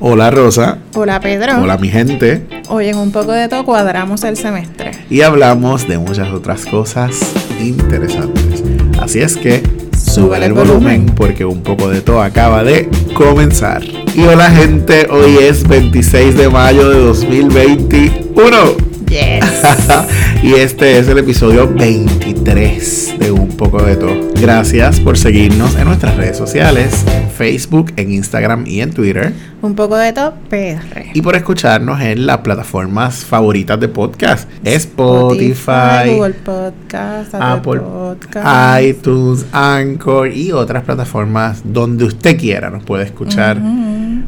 Hola Rosa. Hola Pedro. Hola mi gente. Hoy en un poco de todo cuadramos el semestre. Y hablamos de muchas otras cosas interesantes. Así es que sube el volumen porque un poco de todo acaba de comenzar. Y hola gente, hoy es 26 de mayo de 2021. y este es el episodio 23 de Un poco de todo. Gracias por seguirnos en nuestras redes sociales, en Facebook, en Instagram y en Twitter. Un poco de todo PR. Y por escucharnos en las plataformas favoritas de podcast. Spotify, Google Podcast, Apple Podcast, iTunes, Anchor y otras plataformas donde usted quiera nos puede escuchar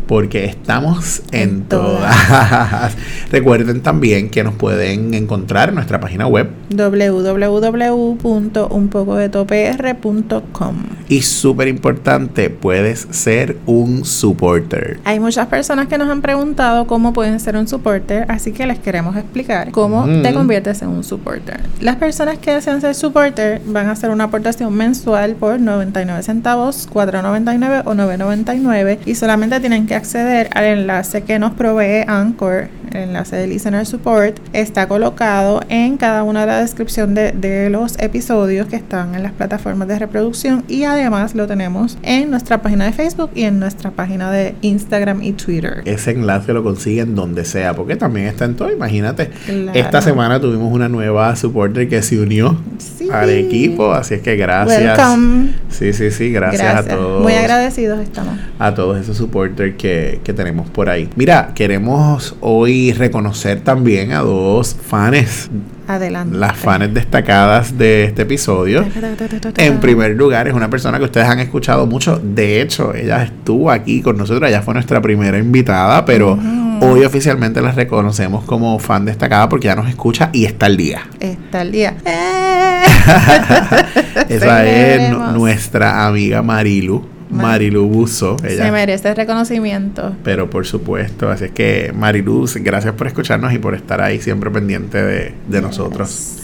porque estamos en, todas. Recuerden también que nos pueden encontrar en nuestra página web www.unpocodetopr.com y súper importante, puedes ser un supporter. Hay muchas personas que nos han preguntado cómo pueden ser un supporter, así que les queremos explicar cómo te conviertes en un supporter. Las personas que desean ser supporter van a hacer una aportación mensual por 99 centavos, 4.99 o 9.99 y solamente tienen que acceder al enlace que nos provee Anchor, el enlace de Listener Support, está colocado en cada una de la descripción de, de los episodios que están en las plataformas de reproducción y además lo tenemos en nuestra página de Facebook y en nuestra página de Instagram y Twitter. Ese enlace lo consiguen donde sea, porque también está en todo, imagínate. Esta semana tuvimos una nueva supporter que se unió al equipo, así es que gracias. Welcome. Sí, sí, sí, gracias, a todos. Muy agradecidos estamos. A todos esos supporters que, que tenemos por ahí. Mira, queremos hoy reconocer también a dos fans Adelante. Las fans destacadas de este episodio. En primer lugar, es una persona que ustedes han escuchado mucho. De hecho, ella estuvo aquí con nosotros. Ella fue nuestra primera invitada, pero hoy oficialmente la reconocemos como fan destacada porque ya nos escucha y está al día. Está al día. Esa es nuestra amiga Marilu. Marilu Buso. Ella, se merece reconocimiento. Pero por supuesto, así es que Marilu, gracias por escucharnos y por estar ahí siempre pendiente de, de nosotros.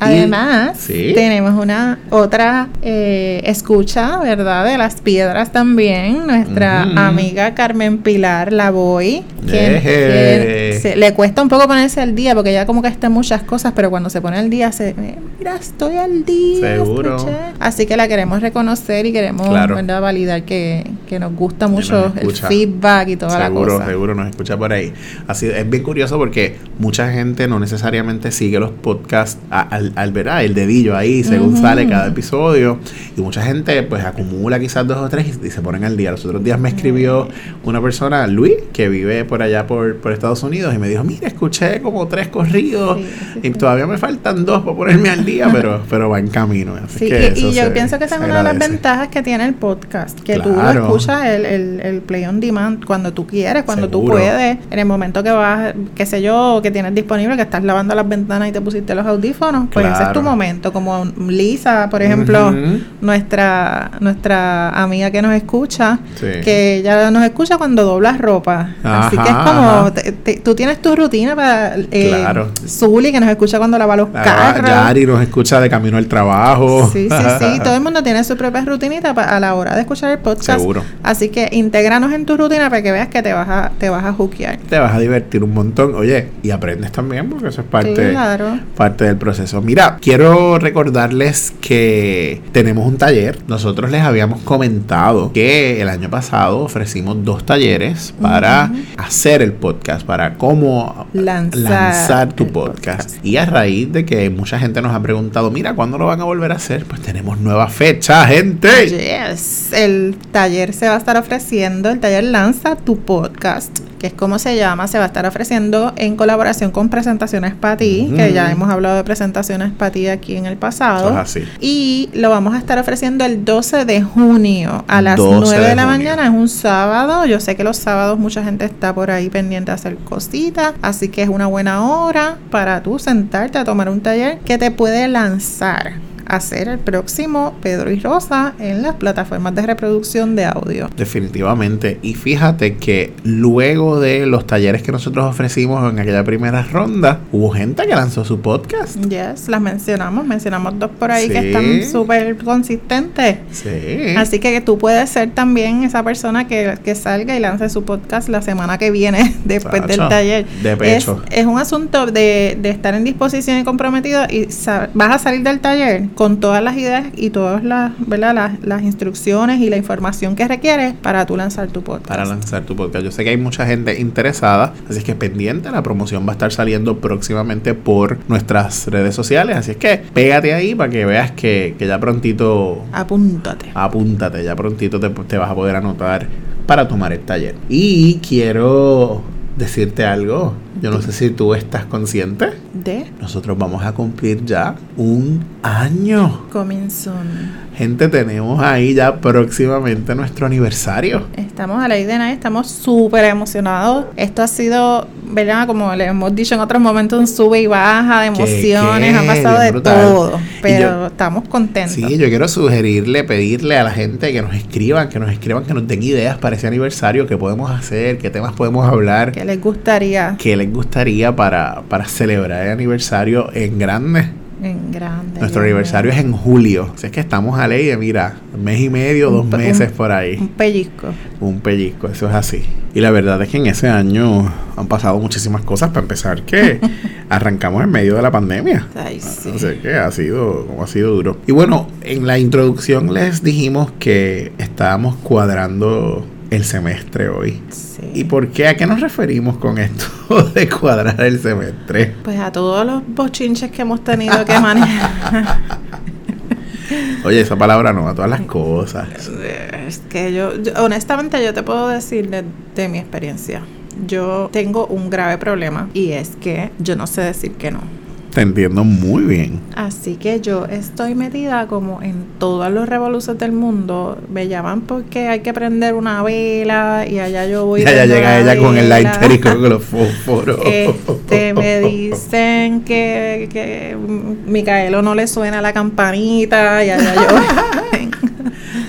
Además, tenemos una otra eh, escucha, ¿verdad? De las piedras también. Nuestra amiga Carmen Pilar Lavoy. Que, le cuesta un poco ponerse al día porque ya como que está en muchas cosas, pero cuando se pone al día se mira, estoy al día. Seguro. Así que la queremos reconocer y queremos ¿verdad? validar que, nos gusta mucho el feedback y toda la cosa. Seguro, seguro nos escucha por ahí. Así es bien curioso porque mucha gente no necesariamente sigue los podcasts al al, ver el dedillo ahí según sale cada episodio. Y mucha gente pues acumula quizás dos o tres y, se ponen al día. Los otros días me escribió una persona, Luis, que vive por allá por, por Estados Unidos y me dijo, mira, escuché como tres corridos y todavía me faltan dos para ponerme al día, pero, pero va en camino. y, yo pienso que esa es una de las ventajas que tiene el podcast, que tú lo escuchas el, el, play on demand cuando tú quieres, cuando tú puedes, en el momento que vas, qué sé yo, que tienes disponible, que estás lavando las ventanas y te pusiste los audífonos, pues ese es tu momento. Como Lisa, por ejemplo, nuestra nuestra amiga que nos escucha, que ella nos escucha cuando doblas ropa. Así que es como, tú tienes tu rutina para eh, claro. Zully, que nos escucha cuando lava los ah, carros. Yari nos escucha de camino al trabajo. Sí, sí, sí. Todo el mundo tiene su propia rutinita a la hora de escuchar el podcast. Seguro. Así que intégranos en tu rutina para que veas que te vas a, te vas a hookear. Te vas a divertir un montón. Oye, y aprendes también, porque eso es parte, parte del proceso. Mira, quiero recordarles que tenemos un taller. Nosotros les habíamos comentado que el año pasado ofrecimos dos talleres para hacer el podcast, para cómo lanzar, tu podcast. Y a raíz de que mucha gente nos ha preguntado, mira, ¿cuándo lo van a volver a hacer? Pues tenemos nueva fecha, gente. Yes, el taller se va a estar ofreciendo, el taller Lanza tu podcast que es como se llama, se va a estar ofreciendo en colaboración con Presentaciones para ti, que ya hemos hablado de Presentaciones para ti aquí en el pasado. así. Y lo vamos a estar ofreciendo el 12 de junio a las 9 de, la mañana, es un sábado. Yo sé que los sábados mucha gente está por ahí pendiente a hacer cositas, así que es una buena hora para tú sentarte a tomar un taller que te puede lanzar a ser el próximo Pedro y Rosa en las plataformas de reproducción de audio. Definitivamente. Y fíjate que luego de los talleres que nosotros ofrecimos en aquella primera ronda, hubo gente que lanzó su podcast. Yes, las mencionamos, mencionamos dos por ahí que están súper consistentes. Sí. Así que tú puedes ser también esa persona que, que salga y lance su podcast la semana que viene después del taller. de es, pecho. es un asunto de, de estar en disposición y comprometido y vas a salir del taller con todas las ideas y todas las, ¿verdad? Las, las instrucciones y la información que requieres para tú lanzar tu podcast. para lanzar tu podcast. Yo sé que hay mucha gente interesada, así es que pendiente, la promoción va a estar saliendo próximamente por nuestras redes sociales, así es que pégate ahí para que veas que, que ya prontito, Apúntate. apúntate, ya prontito te, te vas a poder anotar para tomar el taller. Y quiero decirte algo, yo no sé si tú estás consciente, De nosotros vamos a cumplir ya un año. Soon. Gente, tenemos ahí ya próximamente nuestro aniversario. Estamos a la idea, de estamos súper emocionados. Esto ha sido, ¿verdad? Como le hemos dicho en otros momentos, un sube y baja de ¿Qué, emociones, ha pasado de brutal. todo, pero yo- estamos contentos. Sí, yo quiero sugerirle, pedirle a la gente que nos escriban, que nos escriban, que nos den ideas para ese aniversario, qué podemos hacer, qué temas podemos hablar, ¿Qué les gustaría qué les gustaría para, para celebrar el aniversario en grande. en grande? Nuestro aniversario es en julio, así es que estamos a ley de, mira, mes y medio, Un dos meses un- por Un ahí, pellizco. un pellizco, eso es así. Y la verdad es que en ese año han pasado muchísimas cosas, para empezar que arrancamos en medio de la pandemia. Ay, sí. O sea que ha sido, ha sido duro. Y bueno, en la introducción les dijimos que estábamos cuadrando el semestre hoy. Sí. ¿Y por qué? ¿A qué nos referimos con esto de cuadrar el semestre? Pues a todos los bochinches que hemos tenido que manejar. Oye, esa palabra no, a todas las cosas. Es que yo, yo- honestamente, yo te puedo decir de, de mi experiencia. Yo tengo un grave problema y es que yo no sé decir que no. Te entiendo muy bien. Así que yo estoy metida como en todos los revoluciones del mundo. Me llaman porque hay que prender una vela y allá yo voy. Y allá llega la ella con el lighter y con los fósforos. Este, me dicen que, que Micaelo no le suena la campanita y allá yo.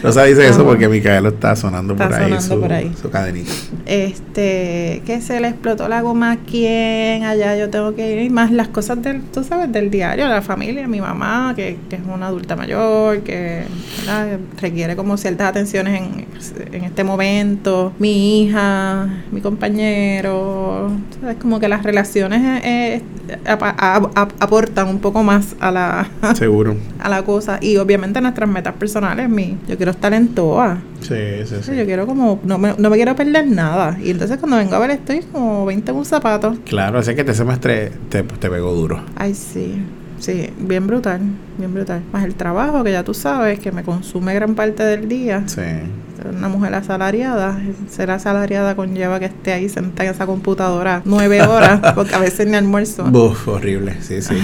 Rosa dice eso porque Micaelo está sonando Está por ahí, sonando su, por ahí. su cadenita. este, que se le explotó la goma a quién, allá yo tengo que ir, y más las cosas del, tú sabes, del diario, la familia, mi mamá, que, que es una adulta mayor, que ¿verdad? requiere como ciertas atenciones en, en este momento, mi hija, mi compañero, sabes, como que las relaciones eh, a- aportan un poco más a la, Seguro. a la cosa, y obviamente nuestras metas personales, mi, yo quiero estar en todas. Sí, sí, sí. Sí, yo quiero como, no me, no me quiero perder nada. Y entonces cuando vengo a ver estoy como 20 en un zapato. Claro, así que este semestre te, te pegó duro. Ay, sí, sí, bien brutal, bien brutal. Más el trabajo que ya tú sabes que me consume gran parte del día. Sí. Una mujer asalariada, ser asalariada conlleva que esté ahí sentada en esa computadora nueve horas, porque a veces ni almuerzo. Buf, horrible, sí, sí.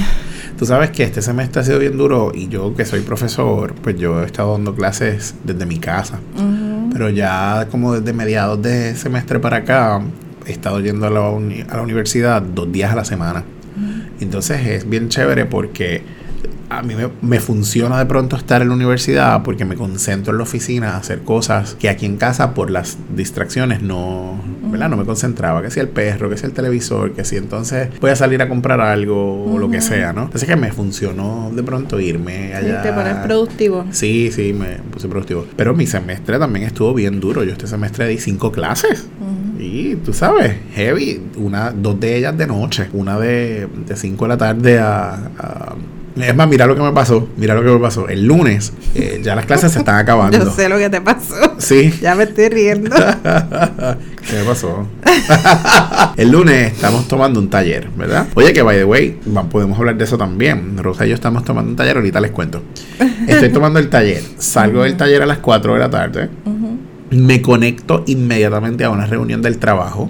Tú sabes que este semestre ha sido bien duro y yo que soy profesor, pues yo he estado dando clases desde mi casa. Pero ya como desde mediados de semestre para acá, he estado yendo a la, uni- a la universidad dos días a la semana. Entonces es bien chévere porque a mí me, me funciona de pronto estar en la universidad porque me concentro en la oficina a hacer cosas que aquí en casa por las distracciones no, ¿verdad? no me concentraba. Que si el perro, que si el televisor, que si entonces voy a salir a comprar algo o lo que sea, ¿no? Entonces que me funcionó de pronto irme Sí, allá. te pones productivo. Sí, sí, me puse productivo. Pero mi semestre también estuvo bien duro. Yo este semestre di cinco clases. Y tú sabes, heavy. Una, dos de ellas de noche. Una de, de 5 de la tarde a, a- Es más, mira lo que me pasó. Mira lo que me pasó. El lunes eh, ya las clases se están acabando. Yo sé lo que te pasó. Sí. Ya me estoy riendo. ¿Qué me pasó? el lunes estamos tomando un taller, ¿verdad? Oye, que by the way, podemos hablar de eso también. Rosa y yo estamos tomando un taller, ahorita les cuento. Estoy tomando el taller. Salgo del taller a las 4 de la tarde. Ujú, Me conecto inmediatamente a una reunión del trabajo.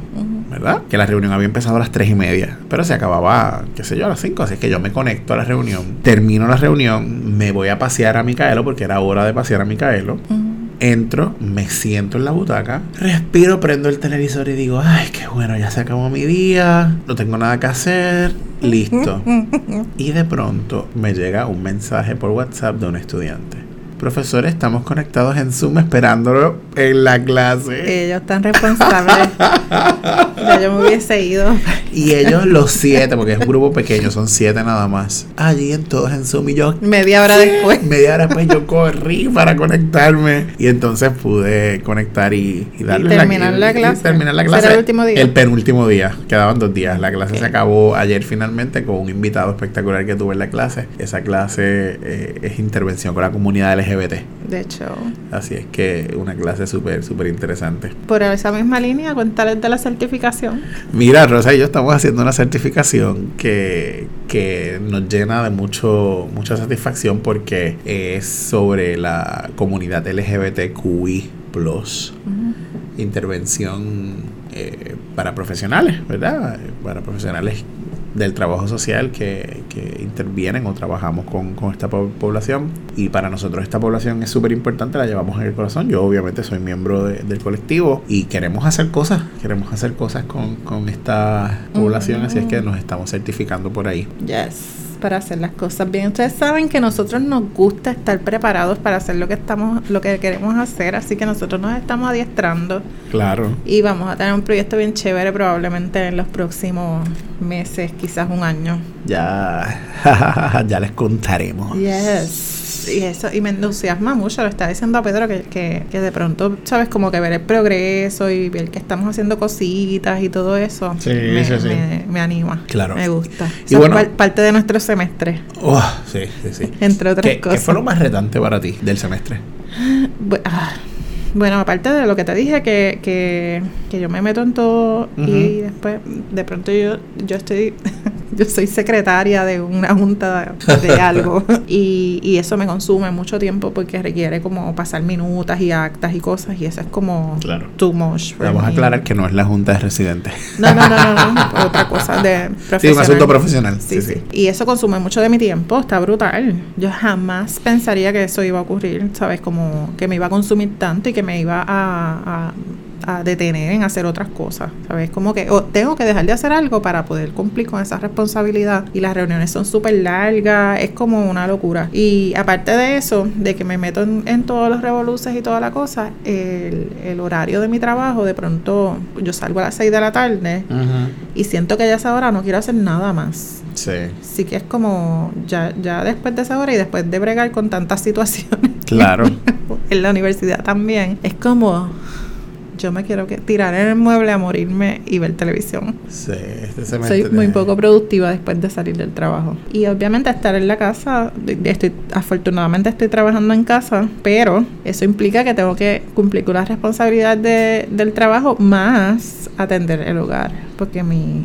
¿verdad? Que la reunión había empezado a las 3 y media, pero se acababa, qué sé yo, a las 5. Así que yo me conecto a la reunión, termino la reunión, me voy a pasear a Micaelo porque era hora de pasear a Micaelo. Ujú. entro, me siento en la butaca, respiro, prendo el televisor y digo, ay, qué bueno, ya se acabó mi día, no tengo nada que hacer, listo. y de pronto me llega un mensaje por WhatsApp de un estudiante. Profesor, estamos conectados en Zoom esperándolo en la clase. Ellos están responsables. ya yo me hubiese ido. Y ellos los siete, porque es un grupo pequeño, son siete nada más. Allí en todos en Zoom y yo. Media hora después. Media hora después yo corrí para conectarme. Y entonces pude conectar y, y darle y terminar la, clase. terminar la clase. el último día? El penúltimo día. Quedaban dos días. La clase se acabó ayer finalmente con un invitado espectacular que tuve en la clase. Esa clase eh, es intervención con la comunidad LGBT de hecho. Así es que una clase súper, súper interesante. Por esa misma línea, cuéntales de la certificación. Mira, Rosa y yo estamos haciendo una certificación que, que nos llena de mucho, mucha satisfacción porque es sobre la comunidad LGBTQI. Intervención eh, para profesionales, ¿verdad? Para profesionales del trabajo social que, que intervienen o trabajamos con, con, esta población. Y para nosotros esta población es súper importante, la llevamos en el corazón. Yo obviamente soy miembro del colectivo y queremos hacer cosas, queremos hacer cosas con, con esta población, así es que nos estamos certificando por ahí. Yes para hacer las cosas bien. Ustedes saben que nosotros nos gusta estar preparados para hacer lo que estamos, lo que queremos hacer, así que nosotros nos estamos adiestrando. Claro. Y vamos a tener un proyecto bien chévere probablemente en los próximos meses, quizás un año. Ya, ya les contaremos. Yes y eso, y me entusiasma mucho, lo está diciendo a Pedro, que, que, que, de pronto, ¿sabes? Como que ver el progreso y ver que estamos haciendo cositas y todo eso. Sí, me, sí, sí. Me, anima. Claro. Me gusta. Y bueno, parte de nuestro semestre. Oh, sí, sí, sí. Entre otras ¿Qué, cosas. ¿Qué fue lo más retante para ti del semestre? Ah, bueno, aparte de lo que te dije, que, que, que yo me meto en todo uh -huh. y después de pronto yo, yo estoy yo soy secretaria de una junta de algo y, y, eso me consume mucho tiempo porque requiere como pasar minutas y actas y cosas y eso es como claro. too much. Vamos a aclarar que no es la junta de residentes. No, no, no, no, no otra cosa de profesional. Sí, un asunto profesional. Sí, sí, sí, Y eso consume mucho de mi tiempo, está brutal. Yo jamás pensaría que eso iba a ocurrir, ¿sabes? Como que me iba a consumir tanto y que me iba a, a a detener en hacer otras cosas, ¿sabes? Como que tengo que dejar de hacer algo para poder cumplir con esa responsabilidad y las reuniones son súper largas, es como una locura. Y aparte de eso, de que me meto en, en todos los revoluces y toda la cosa, el, el, horario de mi trabajo, de pronto yo salgo a las 6 de la tarde uh -huh. y siento que ya a esa hora no quiero hacer nada más. Sí. Sí que es como ya, ya después de esa hora y después de bregar con tantas situaciones. Claro. en la universidad también. Es como yo me quiero que tirar en el mueble a morirme y ver televisión. Sí, este Soy muy poco productiva después de salir del trabajo. Y obviamente estar en la casa, estoy, afortunadamente estoy trabajando en casa, pero eso implica que tengo que cumplir con la responsabilidad de, del trabajo más atender el hogar. Porque mi,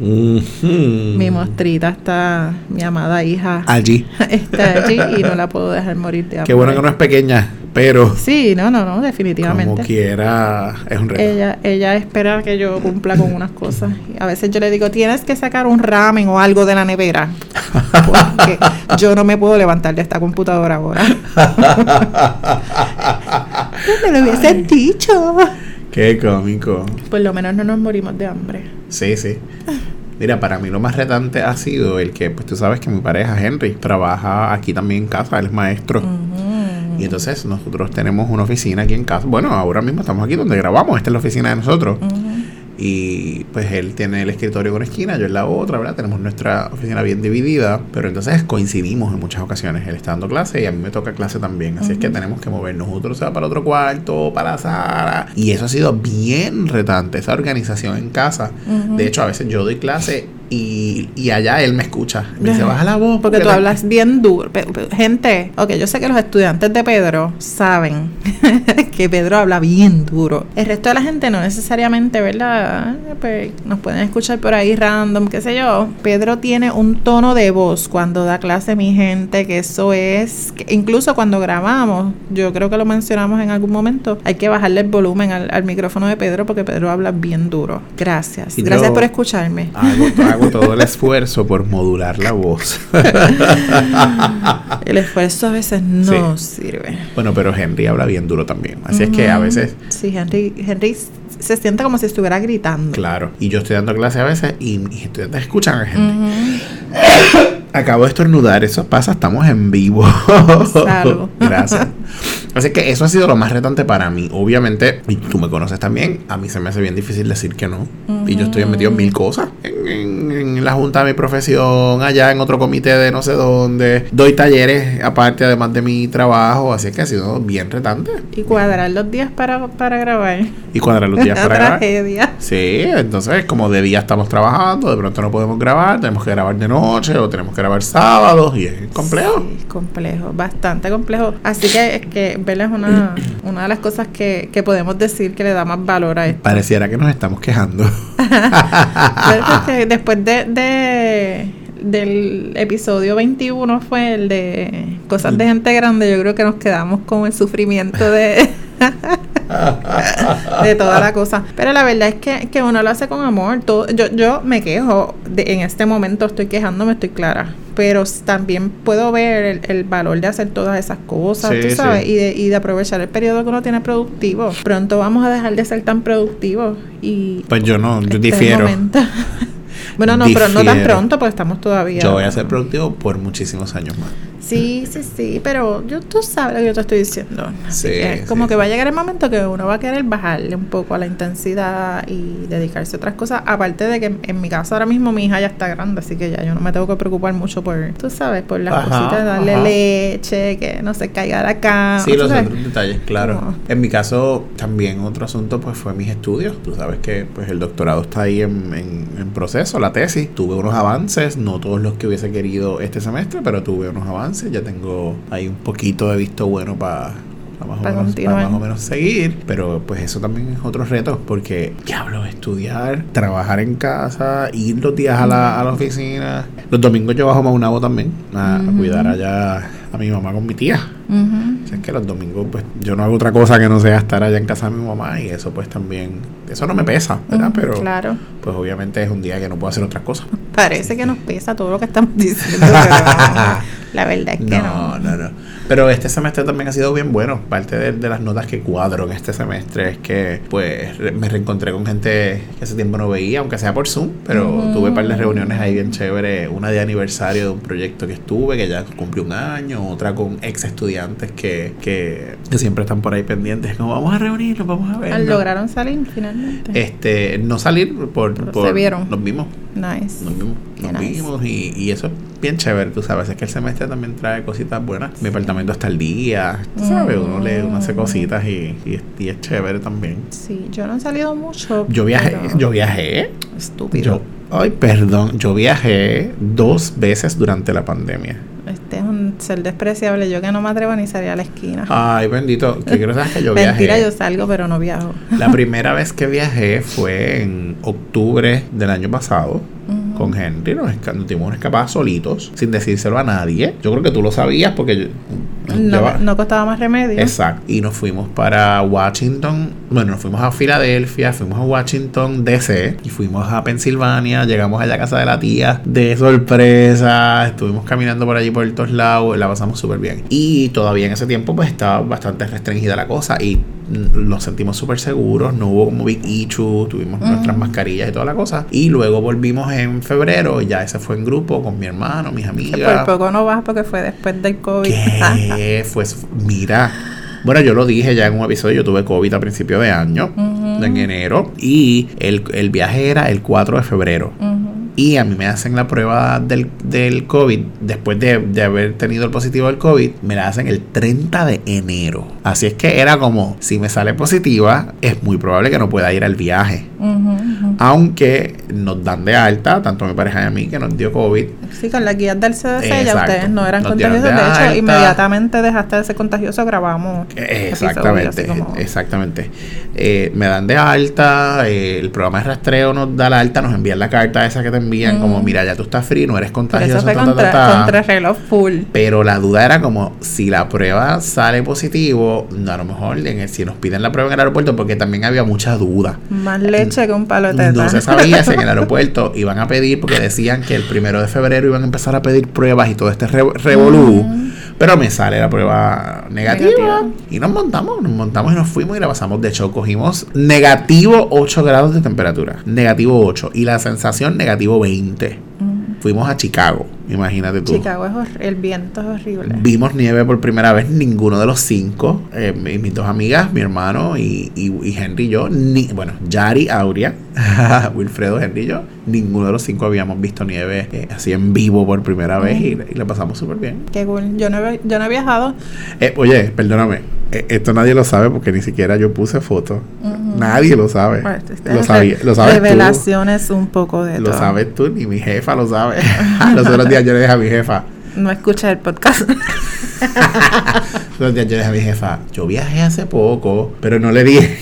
mi mostrita está, mi amada hija, allí. está allí y no la puedo dejar morir de hambre. Qué bueno que no es pequeña, pero. Sí, no, no, no, definitivamente. Como quiera, es un reto. Ella, ella espera que yo cumpla con unas cosas. Y a veces yo le digo, tienes que sacar un ramen o algo de la nevera. Porque yo no me puedo levantar de esta computadora ahora. me lo hubieses dicho. Qué cómico. Por lo menos no nos morimos de hambre. Sí, sí. Mira, para mí lo más retante ha sido el que, pues tú sabes que mi pareja Henry trabaja aquí también en casa, él es maestro. Uh -huh. Y entonces nosotros tenemos una oficina aquí en casa. Bueno, ahora mismo estamos aquí donde grabamos, esta es la oficina de nosotros. Uh -huh. Y pues él tiene el escritorio con esquina, yo en la otra, ¿verdad? Tenemos nuestra oficina bien dividida, pero entonces coincidimos en muchas ocasiones. Él está dando clase y a mí me toca clase también. Así uh -huh. es que tenemos que movernos. Otro se va para otro cuarto, para la sala. Y eso ha sido bien retante, esa organización en casa. Uh -huh. De hecho, a veces yo doy clase y, y, allá él me escucha. Me dice, baja la voz. Porque, porque tú la... hablas bien duro. Gente, ok, yo sé que los estudiantes de Pedro saben que Pedro habla bien duro. El resto de la gente no necesariamente, ¿verdad? Pues nos pueden escuchar por ahí random, qué sé yo. Pedro tiene un tono de voz cuando da clase, mi gente, que eso es. Que incluso cuando grabamos, yo creo que lo mencionamos en algún momento, hay que bajarle el volumen al, al micrófono de Pedro porque Pedro habla bien duro. Gracias. Y Gracias por escucharme. Hago, hago hago todo el esfuerzo por modular la voz. el esfuerzo a veces no sirve. Bueno, pero Henry habla bien duro también. Así es que a veces. Sí, Henry, Henry se siente como si estuviera gritando. Claro. Y yo estoy dando clase a veces y mis estudiantes escuchan a Henry. Acabo de estornudar, eso pasa, estamos en vivo. Gracias. Así que eso ha sido lo más retante para mí. Obviamente, y tú me conoces también, a mí se me hace bien difícil decir que no. Y yo estoy metido en mil cosas. En, la junta de mi profesión, allá en otro comité de no sé dónde. Doy talleres aparte, además de mi trabajo. Así que ha sido bien retante. Y cuadrar los días para, para grabar. Y cuadrar los días para grabar. tragedia. Sí, entonces como de día estamos trabajando, de pronto no podemos grabar, tenemos que grabar de noche o tenemos que grabar sábados y es complejo. Sí, complejo, bastante complejo. Así que es que Bella es una, una de las cosas que, que podemos decir que le da más valor a esto. Pareciera que nos estamos quejando. después de, de, del episodio 21 fue el de cosas de gente grande, yo creo que nos quedamos con el sufrimiento de... de toda la cosa. Pero la verdad es que, que uno lo hace con amor. Todo, yo, yo me quejo, de, en este momento estoy quejándome, estoy clara. Pero también puedo ver el, valor de hacer todas esas cosas, tú sabes, y, de, y de aprovechar el periodo que uno tiene productivo. Pronto vamos a dejar de ser tan productivos. Y pues yo no, yo este difiero. bueno, no, pero no tan pronto, porque estamos todavía. Yo voy a ser productivo por muchísimos años más. Sí, sí, sí, pero yo, tú sabes lo que yo te estoy diciendo. sí, como que va a llegar el momento que uno va a querer bajarle un poco a la intensidad y dedicarse a otras cosas. Aparte de que en mi caso ahora mismo mi hija ya está grande, así que ya yo no me tengo que preocupar mucho por, tú sabes, por las cositas, darle leche, que no se caiga la cama. Sí, los otros detalles, claro. En mi caso, también otro asunto pues fue mis estudios. Tú sabes que pues el doctorado está ahí en, en proceso, la tesis. Tuve unos avances, no todos los que hubiese querido este semestre, pero tuve unos avances ya tengo ahí un poquito de visto bueno para más, o menos, seguir. Pero pues eso también es otro reto, porque diablo, estudiar, trabajar en casa, ir los días a la, a la oficina. Los domingos yo bajo a Maunabo también, a, cuidar allá a mi mamá con mi tía. es que los domingos, pues yo no hago otra cosa que no sea estar allá en casa de mi mamá y eso, pues también, eso no me pesa, ¿verdad? Pero, claro. pues obviamente es un día que no puedo hacer otras cosas. Parece que nos pesa todo lo que estamos diciendo. la verdad es que no. No, no, no. Pero este semestre también ha sido bien bueno. Parte de, las notas que cuadro en este semestre es que pues me reencontré con gente que hace tiempo no veía, aunque sea por Zoom, pero tuve un par de reuniones ahí bien chévere. Una de aniversario de un proyecto que estuve, que ya cumplió un año, otra con ex estudiantes que, que, siempre están por ahí pendientes, como vamos a reunirnos, vamos a ver. ¿Lograron salir finalmente? Este, no salir por... por se vieron. Nos vimos. Nice. Nos vimos, nos vimos y, y eso bien chévere, tú sabes, es que el semestre también trae cositas buenas. Mi apartamento está al día, tú sabes, uno lee, uno hace cositas y, y, es chévere también. Sí, yo no he salido mucho. Yo viajé, yo viajé. Estúpido. ay, perdón, yo viajé dos veces durante la pandemia. Este es un ser despreciable. Yo que no me atrevo ni salir a la esquina. Ay, bendito. Que quiero saber que yo viajé. Mentira, yo salgo, pero no viajo. La primera vez que viajé fue en octubre del año pasado con Henry, nos, nos dimos una escapada solitos, sin decírselo a nadie. Yo creo que tú lo sabías porque no, no, costaba más remedio. Exacto. Y nos fuimos para Washington. Bueno, nos fuimos a Filadelfia, fuimos a Washington DC y fuimos a Pensilvania. Llegamos a la casa de la tía de sorpresa. Estuvimos caminando por allí por todos lados. La pasamos súper bien. Y todavía en ese tiempo, pues estaba bastante restringida la cosa. Y nos sentimos súper seguros, no hubo como big issue, tuvimos nuestras mascarillas y toda la cosa. Y luego volvimos en febrero, ya ese fue en grupo con mi hermano, mis amigas. por poco no vas porque fue después del COVID. ¿Qué? fue, mira. Bueno, yo lo dije ya en un episodio, yo tuve COVID a principio de año, en enero, y el, el, viaje era el 4 de febrero y a mí me hacen la prueba del, del COVID, después de, de, haber tenido el positivo del COVID, me la hacen el 30 de enero. Así es que era como, si me sale positiva, es muy probable que no pueda ir al viaje. Aunque nos dan de alta, tanto a mi pareja y a mí, que nos dio COVID. Sí, con la guía del CDC ya ustedes no eran contagiosos. De, hecho, inmediatamente dejaste de ser contagioso, grabamos. Exactamente, exactamente. Eh, me dan de alta, eh, el programa de rastreo nos da la alta, nos envían la carta esa que te envían, como, mm. mira, ya tú estás free, no eres contagioso. Pero eso fue contra, reloj full. Pero la duda era como, si la prueba sale positivo, a lo mejor en si nos piden la prueba en el aeropuerto, porque también había mucha duda. Más leche que un palo de teta. No se sabía si en el aeropuerto iban a pedir, porque decían que el primero de febrero iban a empezar a pedir pruebas y todo este re revolú. Pero me sale la prueba negativa. Y nos montamos, nos montamos y nos fuimos y la pasamos. De hecho, cogimos negativo 8 grados de temperatura. Negativo 8. Y la sensación negativo 20. Fuimos a Chicago, imagínate tú. Chicago es el viento es horrible. Vimos nieve por primera vez, ninguno de los cinco. Eh, mis dos amigas, mi hermano y, y, Henry y yo. Ni, bueno, Yari, Aurea, Wilfredo, Henry y yo. Ninguno de los cinco habíamos visto nieve eh, así en vivo por primera vez y, y la pasamos súper bien. Qué cool. Yo no, he, yo no he viajado. Eh, oye, perdóname. esto nadie lo sabe porque ni siquiera yo puse foto. Nadie lo sabe. Pues, lo, sabía, lo sabes Revelaciones un poco de Lo sabes tú, ni mi jefa lo sabe. Los otros días yo le dije a mi jefa. No escucha el podcast. Yo le dije a mi jefa, yo viajé hace poco, pero no le dije.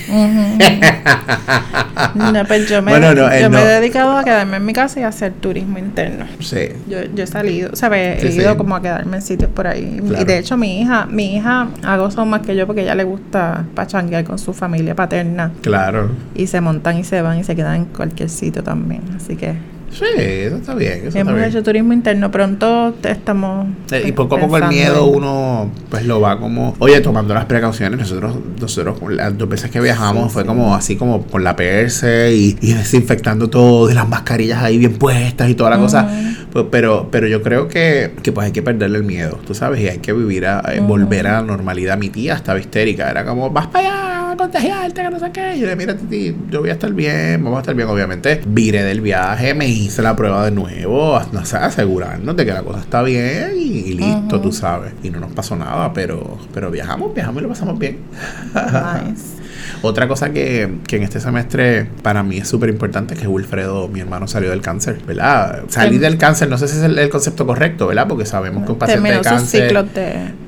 no, pues yo, me, yo me he dedicado a quedarme en mi casa y a hacer turismo interno. Sí. Yo, yo he salido, ¿sabes? He ido como a quedarme en sitios por ahí. Y de hecho mi hija, mi hija ha gozado más que yo porque ella le gusta pachanguear con su familia paterna. Claro. Y se montan y se van y se quedan en cualquier sitio también. Así que Sí, eso está bien. Eso Hemos hecho turismo interno, pronto estamos. Eh, y poco a poco el miedo uno pues lo va como, oye, tomando las precauciones. Nosotros, nosotros las dos veces que viajamos fue como así como por la perse y, desinfectando todo y las mascarillas ahí bien puestas y toda la cosa. Pues, pero, pero yo creo que, que pues hay que perderle el miedo, tú sabes, y hay que vivir a, eh, volver a la normalidad. Mi tía estaba histérica, era como, vas para allá contagiarte, que no sé qué. Y yo le mira, titi, yo voy a estar bien, vamos a estar bien, obviamente. Viré del viaje, me hice la prueba de nuevo, no sé, asegurarnos de que la cosa está bien y, listo, tú sabes. Y no nos pasó nada, pero, pero viajamos, viajamos y lo pasamos bien. Nice. Otra cosa que, que en este semestre para mí es súper importante es que Wilfredo, mi hermano, salió del cáncer, ¿verdad? Salir del cáncer, no sé si es el, concepto correcto, ¿verdad? Porque sabemos que un paciente de cáncer...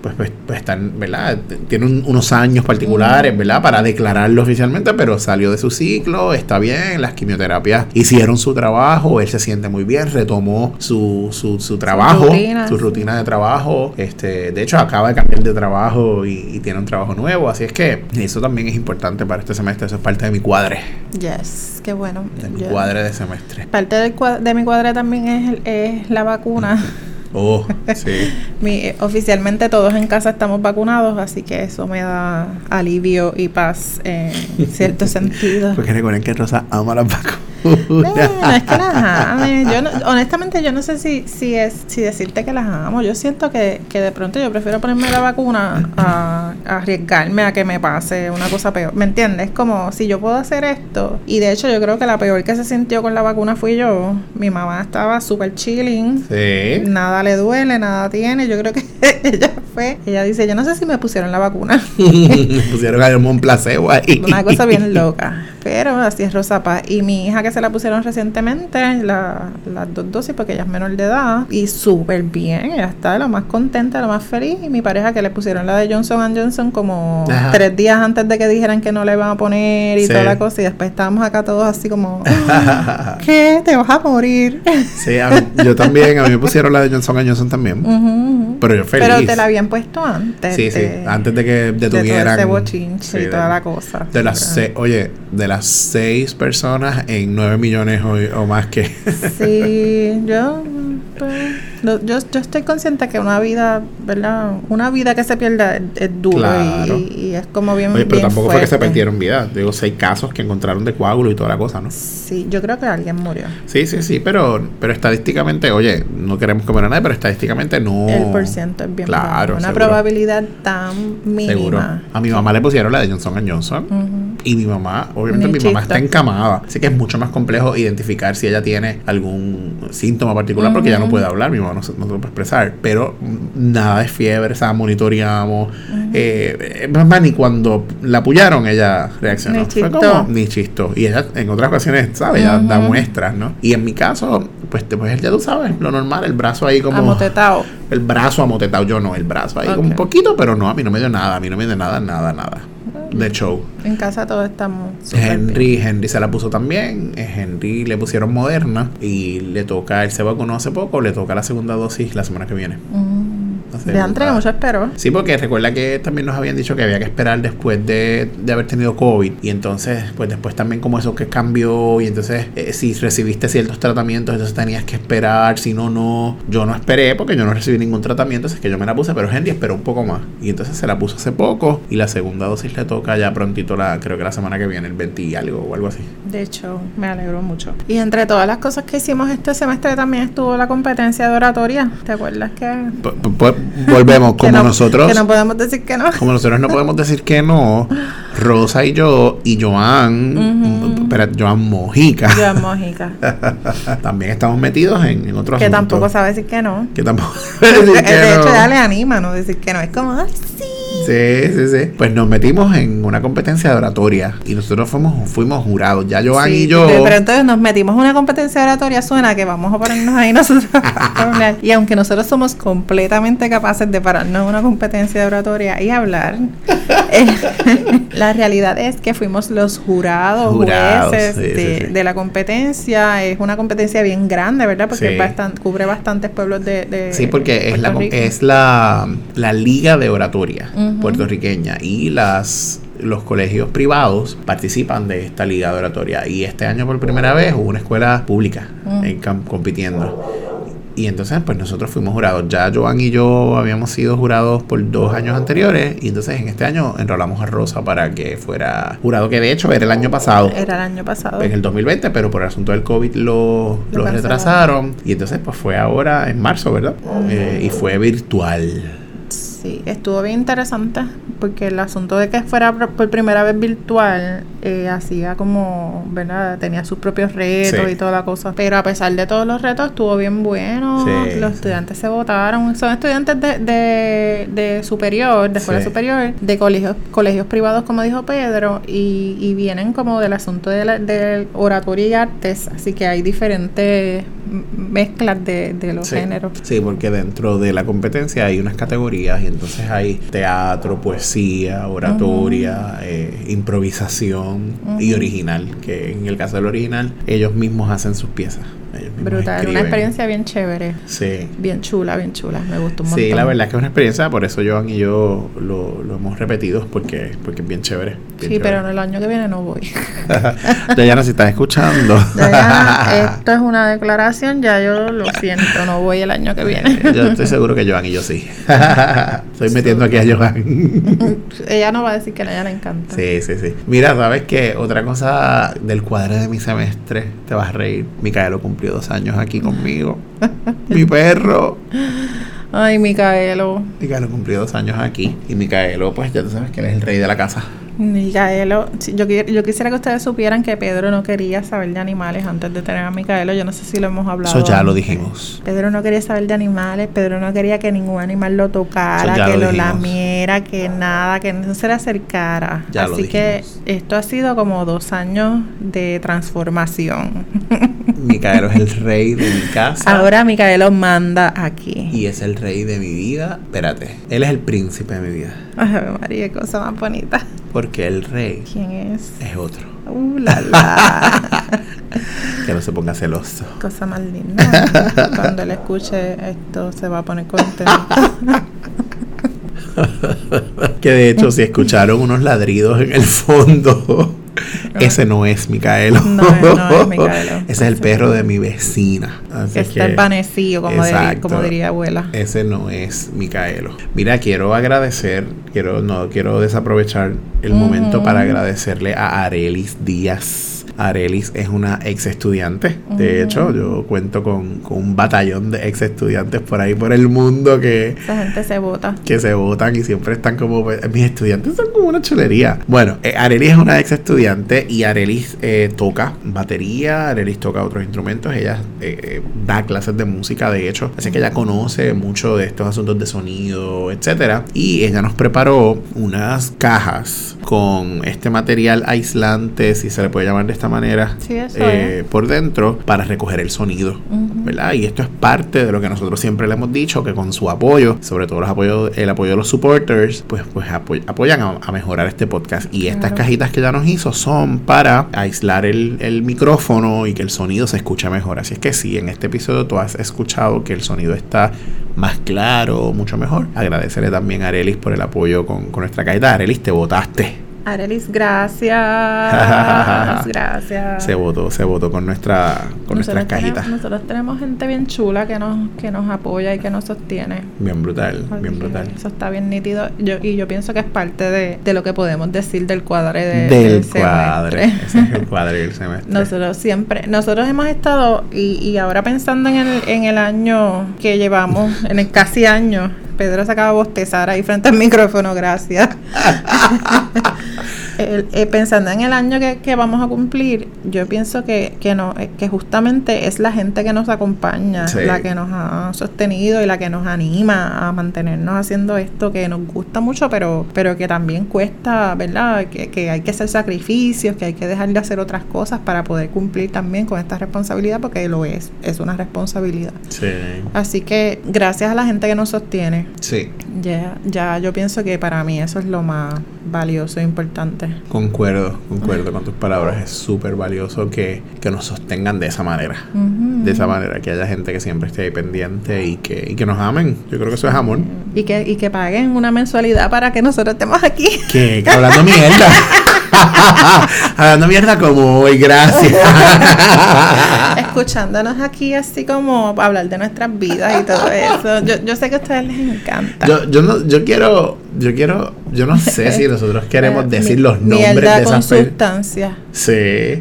Pues, pues, pues están, ¿verdad? Tiene unos años particulares, ¿verdad? Para declararlo oficialmente, pero salió de su ciclo, está bien, las quimioterapias hicieron su trabajo, él se siente muy bien, retomó su, su, su trabajo, su rutina, de trabajo. Este, de hecho, acaba de cambiar de trabajo y, y tiene un trabajo nuevo, así es que eso también es importante para este semestre. Eso es parte de mi cuadre. Yes, qué bueno. De mi cuadre de semestre. Parte de mi cuadre también es, es la vacuna. Oh, sí. mi, oficialmente todos en casa estamos vacunados, así que eso me da alivio y paz en cierto sentido. Porque recuerden que Rosa ama las vacunas. No, es que las ame. Yo honestamente, yo no sé si, si es si decirte que las amo. Yo siento que, que de pronto yo prefiero ponerme la vacuna a, arriesgarme a que me pase una cosa peor. ¿Me entiendes? Como si yo puedo hacer esto. Y de hecho, yo creo que la peor que se sintió con la vacuna fui yo. Mi mamá estaba súper chilling. Sí. Nada le duele, nada tiene. Yo creo que ella fue. Ella dice: Yo no sé si me pusieron la vacuna. me pusieron algún placebo ahí. Una cosa bien loca. Pero así es Rosa Paz. Y mi hija que se la pusieron recientemente, la, las dos dosis, porque ella es menor de edad. Y súper bien. Ella está lo más contenta, lo más feliz. Y mi pareja que le pusieron la de Johnson Johnson como tres días antes de que dijeran que no le iban a poner y toda la cosa. Y después estábamos acá todos así como, ¿qué? ¿Te vas a morir? sí, yo también. A mí me pusieron la de Johnson Johnson también. Pero yo feliz. Pero te la habían puesto antes. Sí, sí. Antes de que detuvieran. De todo ese bochinche y toda la cosa. De las oye, de las seis personas en nueve millones o, más que. sí, yo. Pues, yo, yo estoy consciente que una vida, ¿verdad? Una vida que se pierda es, duro y, es como bien. Oye, pero tampoco fue que se perdieron vidas. Digo, seis casos que encontraron de coágulo y toda la cosa, ¿no? Sí, yo creo que alguien murió. Sí, sí, sí, pero, pero estadísticamente, oye, no queremos comer a nadie, pero estadísticamente no. El porciento es bien Claro. Una probabilidad tan mínima. Seguro. A mi mamá le pusieron la de Johnson Johnson. Y mi mamá, obviamente, mi mamá está encamada. Así que es mucho más complejo identificar si ella tiene algún síntoma particular, porque ella no puede hablar. Mi mamá no, se puede expresar, pero nada de fiebre, o sea, monitoreamos. Eh, más, ni cuando la apoyaron ella reaccionó. Ni Fue como ni. Y ella en otras ocasiones, ¿sabes? Ella da muestras, ¿no? Y en mi caso, pues, pues ya tú sabes, lo normal, el brazo ahí como... Amotetado. El brazo amotetado, yo no, el brazo ahí como un poquito, pero no, a mí no me dio nada, a mí no me dio nada, nada, nada de show. En casa todos estamos. Henry, Henry se la puso también. Eh, Henry le pusieron moderna y le toca, él se vacunó hace poco, le toca la segunda dosis la semana que viene. De antes que mucho espero. Sí, porque recuerda que también nos habían dicho que había que esperar después de, de haber tenido COVID. Y entonces, pues después también como eso que cambió. Y entonces, eh, si recibiste ciertos tratamientos, entonces tenías que esperar. Si no, no. Yo no esperé porque yo no recibí ningún tratamiento. Así que yo me la puse, pero Henry esperó un poco más. Y entonces se la puso hace poco. Y la segunda dosis le toca ya prontito, la, creo que la semana que viene, el 20 y algo o algo así. De hecho, me alegro mucho. Y entre todas las cosas que hicimos este semestre también estuvo la competencia de oratoria. ¿Te acuerdas que? Pues volvemos, como nosotros. Que no podemos decir que no. Como nosotros no podemos decir que no, Rosa y yo y Joan, pero Joan Mojica. Joan Mojica. también estamos metidos en, en otros Que tampoco sabe decir que no. Que tampoco sabe decir que De hecho, ya le anima no decir que no. Es como, ay, sí. Sí, sí, sí. Pues nos metimos en una competencia de oratoria y nosotros fuimos, fuimos jurados. Ya Joan y yo. Pero entonces nos metimos en una competencia de oratoria. Suena que vamos a ponernos ahí nosotros a hablar. Y aunque nosotros somos completamente capaces de pararnos en una competencia de oratoria y hablar, eh, la realidad es que fuimos los jurados, jueces de, la competencia. Es una competencia bien grande, ¿verdad? Porque cubre bastantes pueblos de. sí, porque es la, es la, la liga de oratoria puertorriqueña y las los colegios privados participan de esta liga de oratoria y este año por primera vez hubo una escuela pública en compitiendo y entonces, pues nosotros fuimos jurados. Ya Joan y yo habíamos sido jurados por dos años anteriores. Y entonces en este año enrolamos a Rosa para que fuera jurado, que de hecho era el año pasado. Era el año pasado. En el 2020, pero por el asunto del COVID lo, lo, retrasaron. Y entonces, pues fue ahora en marzo, ¿verdad? Eh, y fue virtual sí, estuvo bien interesante porque el asunto de que fuera por primera vez virtual eh, hacía como, ¿verdad? Tenía sus propios retos y toda la cosa. Pero a pesar de todos los retos, estuvo bien bueno. Los estudiantes se votaron. Son estudiantes de, de, superior, de escuela superior, de colegios, colegios privados, como dijo Pedro, y, y vienen como del asunto de, la, de oratoria y artes. Así que hay diferentes mezclas de, de los géneros. Sí, porque dentro de la competencia hay unas categorías y entonces hay teatro, poesía, oratoria, eh, improvisación y original, que en el caso del original ellos mismos hacen sus piezas. Brutal, una experiencia bien chévere. Sí. Bien chula, bien chula. Me gustó un montón. Sí, la verdad es que es una experiencia, por eso Joan y yo lo, lo hemos repetido, porque, porque es bien chévere. sí, pero el año que viene no voy. ya si estás escuchando. esto es una declaración, ya yo lo siento, no voy el año que viene. yo estoy seguro que Joan y yo sí. estoy metiendo aquí a Joan. ella no va a decir que a ella le encanta. Sí, sí, sí. Mira, ¿sabes qué? Otra cosa del cuadro de mi semestre, te vas a reír. Micaelo cumplió dos años aquí conmigo. Mi perro. Ay, Micaelo. Micaelo cumplió dos años aquí. Y Micaelo, pues ya tú sabes que él es el rey de la casa. Micaelo, yo, yo quisiera que ustedes supieran que Pedro no quería saber de animales antes de tener a Micaelo. Yo no sé si lo hemos hablado. Eso ya lo dijimos. Pedro no quería saber de animales. Pedro no quería que ningún animal lo tocara, que lo, lamiera, que nada, que no se le acercara. Así que esto ha sido como dos años de transformación. Micaelo es el rey de mi casa. Ahora Micaelo manda aquí. Y es el rey de mi vida. Espérate, él es el príncipe de mi vida. Ay, María, qué cosa más bonita. Porque el rey. ¿Quién es? Es otro. Uh, la, la. que no se ponga celoso. Cosa más linda. Cuando él escuche esto se va a poner contento. que de hecho, si escucharon unos ladridos en el fondo ese no es Micaelo. No, no es Micaelo. Ese es el perro de mi vecina. Está desvanecido, como, diría, como diría abuela. Ese no es Micaelo. Mira, quiero agradecer, quiero, no, quiero desaprovechar el momento para agradecerle a Arelis Díaz Arelis es una ex estudiante. De hecho, yo cuento con, un batallón de ex estudiantes por ahí por el mundo que. Esa gente se vota. Que se votan y siempre están como. Mis estudiantes son como una chulería. Bueno, eh, Arelis es una ex estudiante y Arelis eh, toca batería, Arelis toca otros instrumentos. Ella eh, da clases de música, de hecho. Así que ella conoce mucho de estos asuntos de sonido, etcétera. Y ella nos preparó unas cajas con este material aislante, si se le puede llamar de esta manera, eh, por dentro para recoger el sonido, ¿verdad? Y esto es parte de lo que nosotros siempre le hemos dicho, que con su apoyo, sobre todo los apoyos, el apoyo de los supporters, pues, pues apoyan a, mejorar este podcast. Y estas cajitas que ya nos hizo son para aislar el, el micrófono y que el sonido se escuche mejor. Así es que sí, en este episodio tú has escuchado que el sonido está más claro, mucho mejor. Agradecerle también a Arelis por el apoyo con, con nuestra caída. Arelis, te votaste. Arelis, gracias. gracias. Se votó, se votó con nuestra con nuestras cajitas. nosotros tenemos gente bien chula que nos que nos apoya y que nos sostiene. Bien brutal, bien brutal. Eso está bien nítido. Yo, y yo pienso que es parte de, de lo que podemos decir del cuadre de, del, cuadre. Ese es el cuadre del semestre. Nosotros siempre, nosotros hemos estado, y, y ahora pensando en el, en el año que llevamos, en el casi año, Pedro se acaba de bostezar ahí frente al micrófono, gracias. Eh, pensando en el año que, vamos a cumplir, yo pienso que, que, no, eh, que justamente es la gente que nos acompaña, la que nos ha sostenido y la que nos anima a mantenernos haciendo esto que nos gusta mucho, pero, pero que también cuesta, ¿verdad? Que, que hay que hacer sacrificios, que hay que dejar de hacer otras cosas para poder cumplir también con esta responsabilidad, porque lo es, es una responsabilidad. Sí. Así que gracias a la gente que nos sostiene. Sí. Ya, ya yo pienso que para mí eso es lo más valioso e importante. Concuerdo, concuerdo con tus palabras. Es súper valioso que, que, nos sostengan de esa manera. De esa manera, que haya gente que siempre esté ahí pendiente y que, y que nos amen. Yo creo que eso es amor. Y que, y que paguen una mensualidad para que nosotros estemos aquí. Que hablando mierda. hablando mierda como hoy, gracias. Escuchándonos aquí así como hablar de nuestras vidas y todo eso. Yo, yo sé que a ustedes les encanta. Yo, yo, no, yo quiero, yo quiero, yo no sé si nosotros queremos decir los nombres de esas personas. Sí,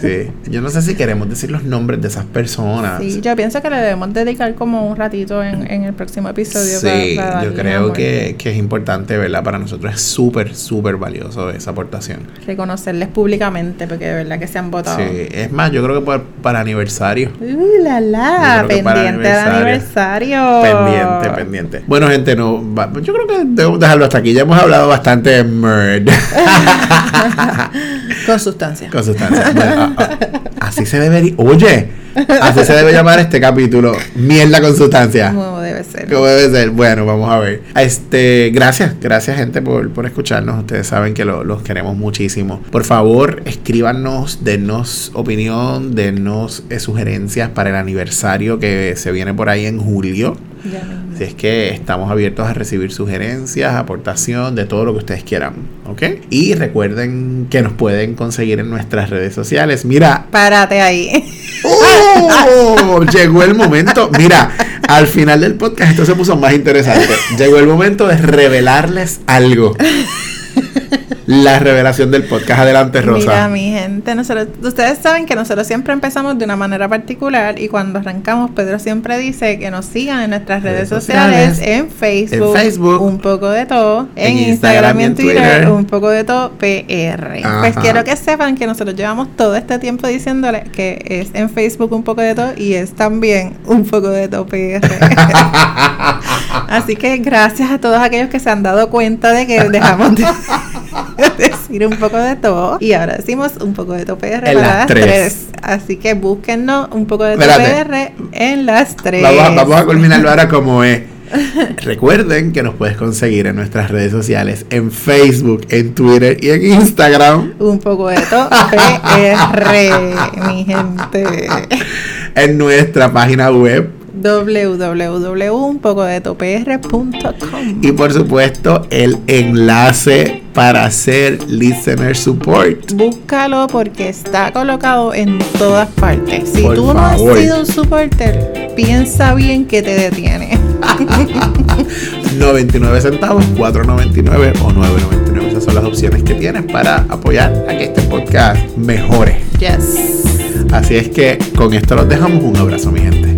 sí. Yo no sé si queremos decir los nombres de esas personas. Sí, yo pienso que le debemos dedicar como un ratito en, en el próximo episodio. Sí, yo creo que, que, es importante, ¿verdad? Para nosotros es súper, súper valioso esa aportación. Reconocerles públicamente, porque de verdad que se han votado. Sí, es más, yo creo que para, para aniversario. ¡Uh, la, la! Pendiente de aniversario. Pendiente, pendiente. Bueno, gente, no, yo creo que debemos hasta aquí. Ya hemos hablado bastante de Merd. Con sustancia. Con sustancia. Así se debe. Oye, así se debe llamar este capítulo. Mierda con sustancia. Como debe ser. Como debe ser. Bueno, vamos a ver. Este, gracias, gracias, gente, por, por escucharnos. Ustedes saben que los queremos muchísimo. Por favor, escríbanos, denos opinión, denos eh, sugerencias para el aniversario que se viene por ahí en julio. Así es que estamos abiertos a recibir sugerencias, aportación, de todo lo que ustedes quieran. ¿Ok? Y recuerden que nos pueden conseguir en nuestras redes sociales. Mira. Párate ahí. ¡Oh! Llegó el momento. Mira, al final del podcast esto se puso más interesante. Llegó el momento de revelarles algo la revelación del podcast. Adelante, Rosa. Mira, mi gente, nosotros, ustedes saben que nosotros siempre empezamos de una manera particular y cuando arrancamos, Pedro siempre dice que nos sigan en nuestras redes, sociales, en Facebook, en Facebook, un poco de todo, en, Instagram, y en Twitter, un poco de todo, PR. Pues quiero que sepan que nosotros llevamos todo este tiempo diciéndole que es en Facebook un poco de todo y es también un poco de todo, PR. Así que gracias a todos aquellos que se han dado cuenta de que dejamos de decir un poco de todo. Y ahora decimos un poco de todo PR en las tres. Así que búsquennos un poco de PR en las tres. Vamos, a culminarlo ahora como es. Recuerden que nos puedes conseguir en nuestras redes sociales, en Facebook, en Twitter y en Instagram. Un poco de todo PR, mi gente. En nuestra página web www.unpocodetopr.com Y por supuesto, el enlace para hacer listener support. Búscalo porque está colocado en todas partes. Si tú no has sido un supporter, piensa bien que te detiene. 99 centavos, 4.99 o 9.99. Esas son las opciones que tienes para apoyar a que este podcast mejore. Yes. Así es que con esto los dejamos. Un abrazo, mi gente.